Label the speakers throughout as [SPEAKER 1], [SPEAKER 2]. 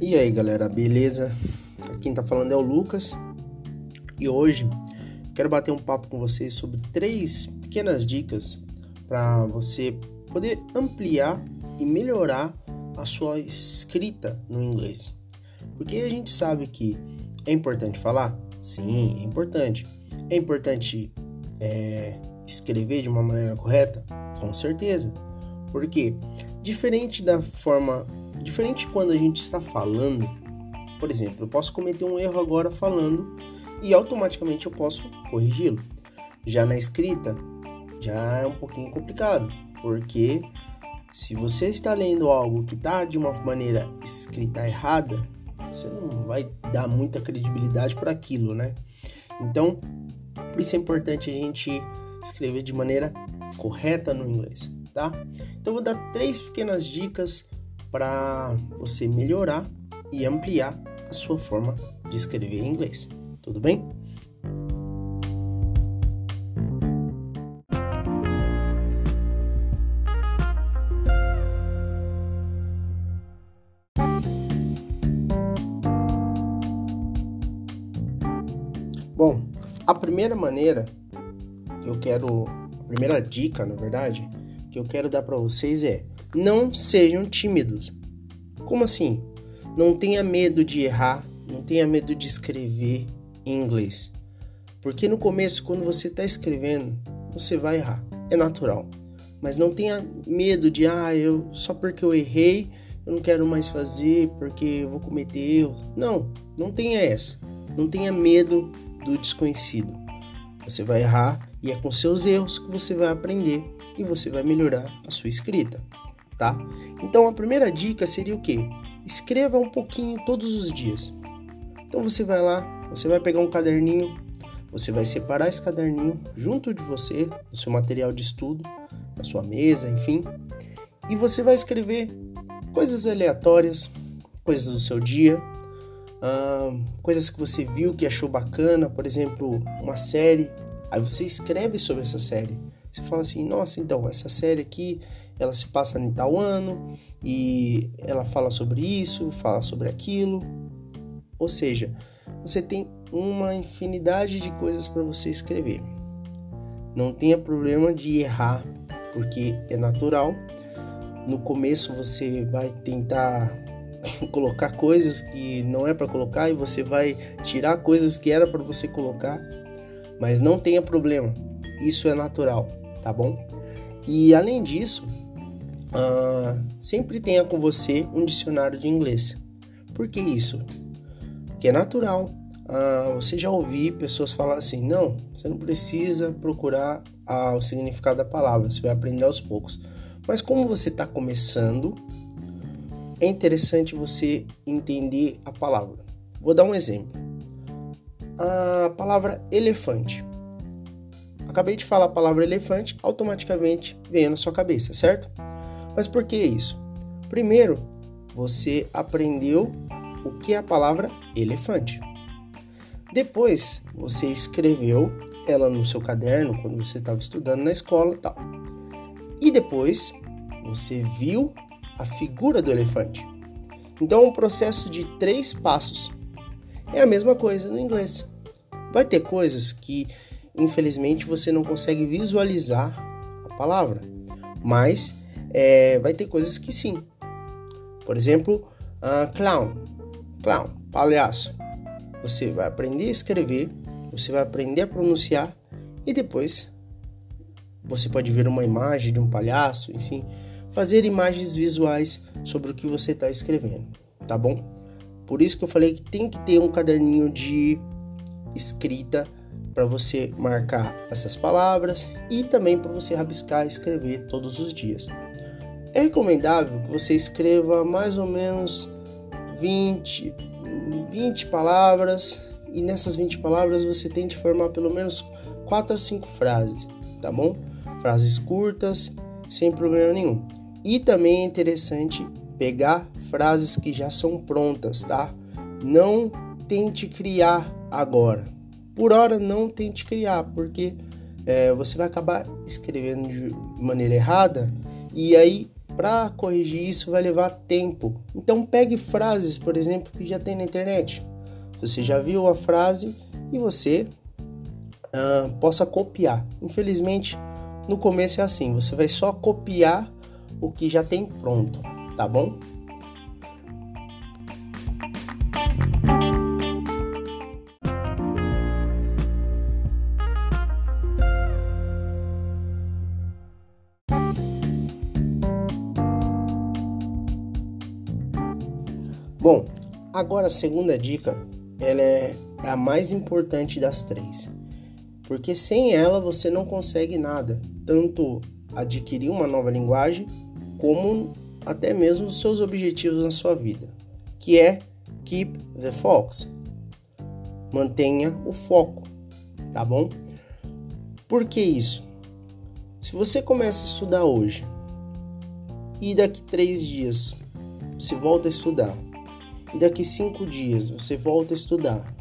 [SPEAKER 1] E aí galera, beleza? Quem tá falando é o Lucas e hoje quero bater um papo com vocês sobre três pequenas dicas para você poder ampliar e melhorar a sua escrita no inglês. Porque a gente sabe que é importante falar? Sim, é importante. É importante é, escrever de uma maneira correta? Com certeza. Porque diferente da forma, diferente quando a gente está falando, por exemplo, eu posso cometer um erro agora falando e automaticamente eu posso corrigi-lo. Já na escrita, já é um pouquinho complicado, porque se você está lendo algo que está de uma maneira escrita errada, você não vai dar muita credibilidade para aquilo, né? Então, por isso é importante a gente escrever de maneira correta no inglês, tá? Então, vou dar três pequenas dicas para você melhorar e ampliar a sua forma de escrever em inglês. Tudo bem? Bom, a primeira maneira que eu quero, a primeira dica, na verdade, que eu quero dar para vocês é: não sejam tímidos. Como assim? Não tenha medo de errar, não tenha medo de escrever em inglês. Porque no começo, quando você está escrevendo, você vai errar, é natural. Mas não tenha medo de, ah, eu só porque eu errei, eu não quero mais fazer porque eu vou cometer erros. Não, não tenha essa. Não tenha medo do desconhecido. Você vai errar e é com seus erros que você vai aprender e você vai melhorar a sua escrita, tá? Então a primeira dica seria o quê? Escreva um pouquinho todos os dias. Então você vai lá, você vai pegar um caderninho, você vai separar esse caderninho junto de você, no seu material de estudo, na sua mesa, enfim, e você vai escrever coisas aleatórias, coisas do seu dia, coisas que você viu que achou bacana, por exemplo, uma série. Aí você escreve sobre essa série. Você fala assim: nossa, então, essa série aqui ela se passa em tal ano e ela fala sobre isso, fala sobre aquilo. Ou seja, você tem uma infinidade de coisas para você escrever. Não tenha problema de errar, porque é natural. No começo você vai tentar colocar coisas que não é para colocar e você vai tirar coisas que era para você colocar, mas não tenha problema, isso é natural, tá bom? E além disso, uh, sempre tenha com você um dicionário de inglês. Por que isso? Que é natural. Uh, você já ouvi pessoas falar assim: não, você não precisa procurar o significado da palavra, você vai aprender aos poucos. Mas como você está começando, é interessante você entender a palavra. Vou dar um exemplo. A palavra elefante. Acabei de falar a palavra elefante, automaticamente vem na sua cabeça, certo? Mas por que isso? Primeiro, você aprendeu o que é a palavra elefante. Depois, você escreveu ela no seu caderno quando você estava estudando na escola, tal. E depois, você viu a figura do elefante. Então, um processo de três passos. É a mesma coisa no inglês. Vai ter coisas que, infelizmente, você não consegue visualizar a palavra, mas é, vai ter coisas que sim. Por exemplo, uh, clown, clown, palhaço. Você vai aprender a escrever, você vai aprender a pronunciar e depois você pode ver uma imagem de um palhaço, enfim, fazer imagens visuais sobre o que você está escrevendo, tá bom? Por isso que eu falei que tem que ter um caderninho de escrita para você marcar essas palavras e também para você rabiscar e escrever todos os dias. É recomendável que você escreva mais ou menos 20, 20 palavras e nessas 20 palavras você tente formar pelo menos 4 a 5 frases, tá bom? Frases curtas, sem problema nenhum. E também é interessante pegar frases que já são prontas, tá? Não tente criar agora. Por hora, não tente criar, porque é, você vai acabar escrevendo de maneira errada e aí para corrigir isso vai levar tempo. Então pegue frases, por exemplo, que já tem na internet. Você já viu a frase e você uh, possa copiar. Infelizmente, no começo é assim, você vai só copiar o que já tem pronto, tá bom? Bom, agora a segunda dica, ela é a mais importante das três. Porque sem ela você não consegue nada, tanto adquirir uma nova linguagem, como até mesmo os seus objetivos na sua vida, que é keep the focus. Mantenha o foco, tá bom? Por que isso? Se você começa a estudar hoje e daqui três dias você volta a estudar e daqui cinco dias você volta a estudar,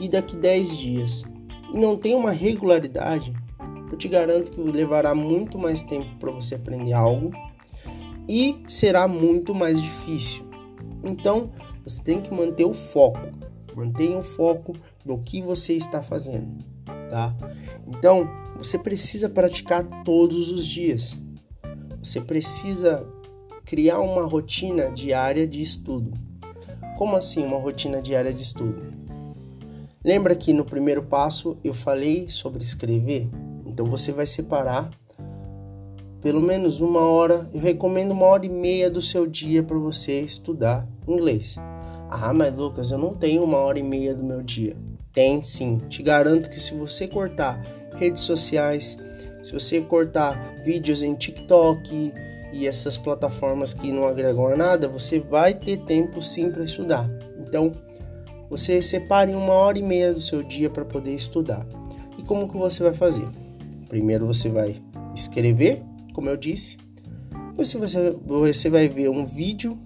[SPEAKER 1] e daqui dez dias, e não tem uma regularidade, eu te garanto que levará muito mais tempo para você aprender algo e será muito mais difícil. Então, você tem que manter o foco. Mantenha o foco no que você está fazendo, tá? Então, você precisa praticar todos os dias. Você precisa criar uma rotina diária de estudo. Como assim uma rotina diária de estudo? Lembra que no primeiro passo eu falei sobre escrever? Então você vai separar pelo menos uma hora, eu recomendo uma hora e meia do seu dia para você estudar inglês. Ah, mas Lucas, eu não tenho uma hora e meia do meu dia. Tem sim. Te garanto que se você cortar redes sociais, se você cortar vídeos em TikTok, e essas plataformas que não agregam nada, você vai ter tempo sim para estudar. Então, você separe uma hora e meia do seu dia para poder estudar. E como que você vai fazer? Primeiro você vai escrever, como eu disse. Depois você, você vai ver um vídeo,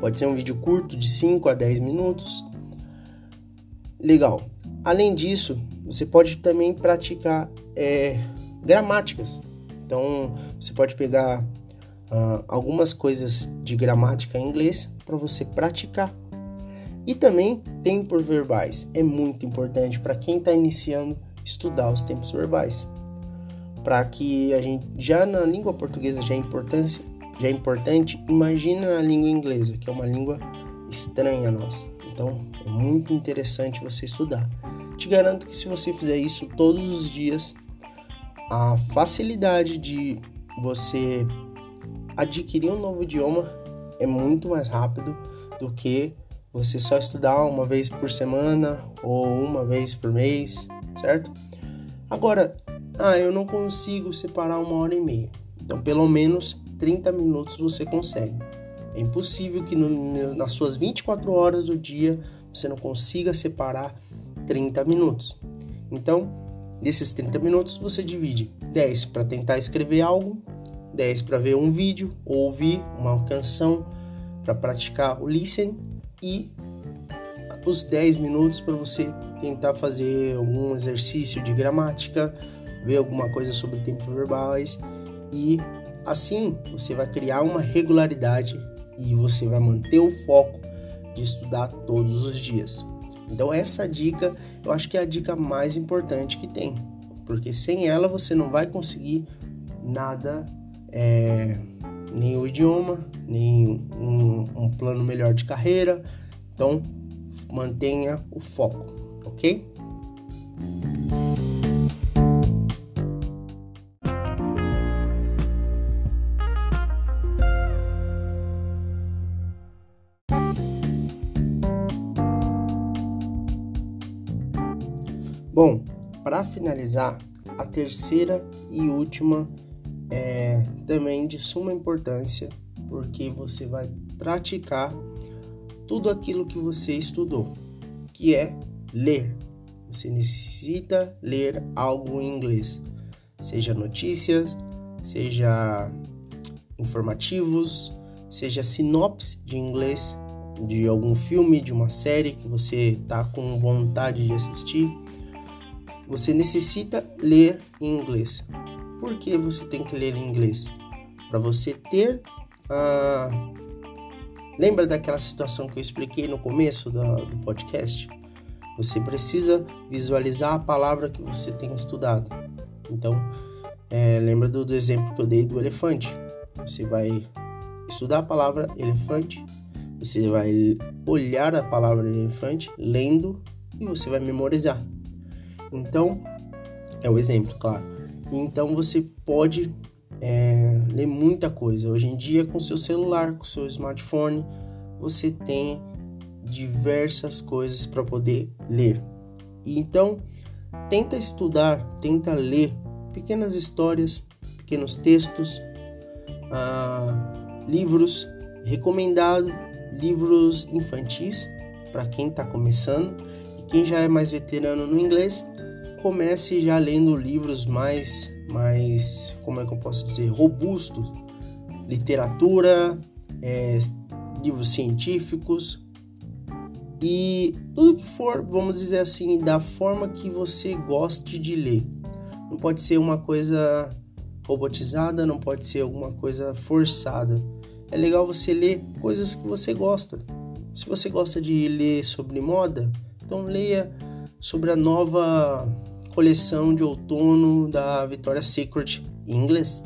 [SPEAKER 1] pode ser um vídeo curto de 5 a 10 minutos. Legal. Além disso, você pode também praticar é, gramáticas. Então, você pode pegar uh, algumas coisas de gramática em inglês para você praticar. E também tempos verbais. É muito importante para quem está iniciando estudar os tempos verbais. Para que a gente, já na língua portuguesa já é, importância, já é importante, imagina a língua inglesa, que é uma língua estranha a nossa. Então, é muito interessante você estudar. Te garanto que se você fizer isso todos os dias, a facilidade de você adquirir um novo idioma é muito mais rápido do que você só estudar uma vez por semana ou uma vez por mês, certo? Agora, ah, eu não consigo separar uma hora e meia. Então, pelo menos 30 minutos você consegue. É impossível que no, nas suas 24 horas do dia você não consiga separar 30 minutos. Então, Nesses 30 minutos você divide 10 para tentar escrever algo, 10 para ver um vídeo ou ouvir uma canção para praticar o listen e os 10 minutos para você tentar fazer algum exercício de gramática, ver alguma coisa sobre tempos verbais e assim você vai criar uma regularidade e você vai manter o foco de estudar todos os dias. Então essa dica, eu acho que é a dica mais importante que tem, porque sem ela você não vai conseguir nada, é, nem o idioma, nem um, um plano melhor de carreira. Então mantenha o foco, ok? Para finalizar, a terceira e última é também de suma importância, porque você vai praticar tudo aquilo que você estudou, que é ler. Você necessita ler algo em inglês, seja notícias, seja informativos, seja sinopse de inglês de algum filme, de uma série que você está com vontade de assistir você necessita ler em inglês. Por que você tem que ler em inglês? para você ter a. Lembra daquela situação que eu expliquei no começo do, do podcast? Você precisa visualizar a palavra que você tem estudado. Então, é, lembra do, do exemplo que eu dei do elefante. Você vai estudar a palavra elefante, você vai olhar a palavra elefante, lendo, e você vai memorizar. Então, é o exemplo, claro. Então você pode é, ler muita coisa. Hoje em dia, com seu celular, com seu smartphone, você tem diversas coisas para poder ler. Então, tenta estudar, tenta ler pequenas histórias, pequenos textos, ah, livros recomendado, livros infantis para quem está começando e quem já é mais veterano no inglês comece já lendo livros mais, mais, como é que eu posso dizer, robustos, literatura, é, livros científicos e tudo que for, vamos dizer assim, da forma que você goste de ler. Não pode ser uma coisa robotizada, não pode ser alguma coisa forçada. É legal você ler coisas que você gosta. Se você gosta de ler sobre moda, então leia sobre a nova coleção de outono da Victoria's Secret em inglês.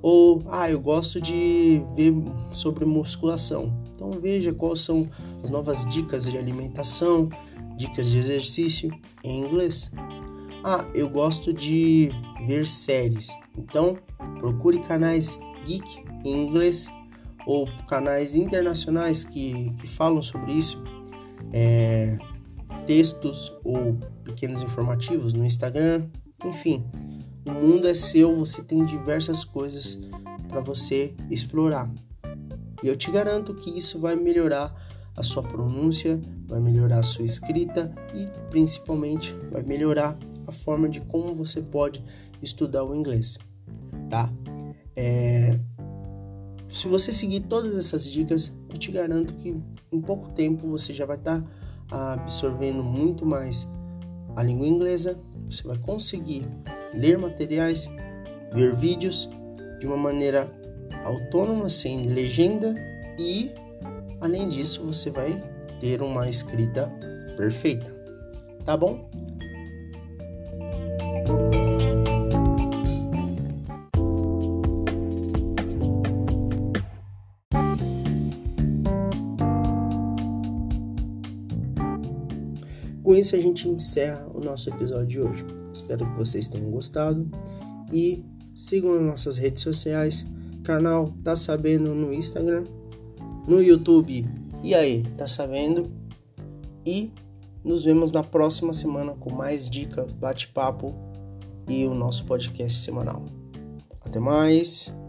[SPEAKER 1] Ou, ah, eu gosto de ver sobre musculação. Então veja quais são as novas dicas de alimentação, dicas de exercício em inglês. Ah, eu gosto de ver séries. Então procure canais geek em inglês ou canais internacionais que, que falam sobre isso. É, textos ou pequenos informativos no Instagram, enfim. O mundo é seu, você tem diversas coisas para você explorar. E eu te garanto que isso vai melhorar a sua pronúncia, vai melhorar a sua escrita e principalmente vai melhorar a forma de como você pode estudar o inglês, tá? É... Se você seguir todas essas dicas, eu te garanto que em pouco tempo você já vai estar tá absorvendo muito mais a língua inglesa, você vai conseguir ler materiais, ver vídeos de uma maneira autônoma, sem legenda e, além disso, você vai ter uma escrita perfeita. Tá bom? Isso a gente encerra o nosso episódio de hoje. Espero que vocês tenham gostado e sigam as nossas redes sociais, canal Tá Sabendo no Instagram, no YouTube. E aí, tá sabendo? E nos vemos na próxima semana com mais dicas, bate-papo e o nosso podcast semanal. Até mais!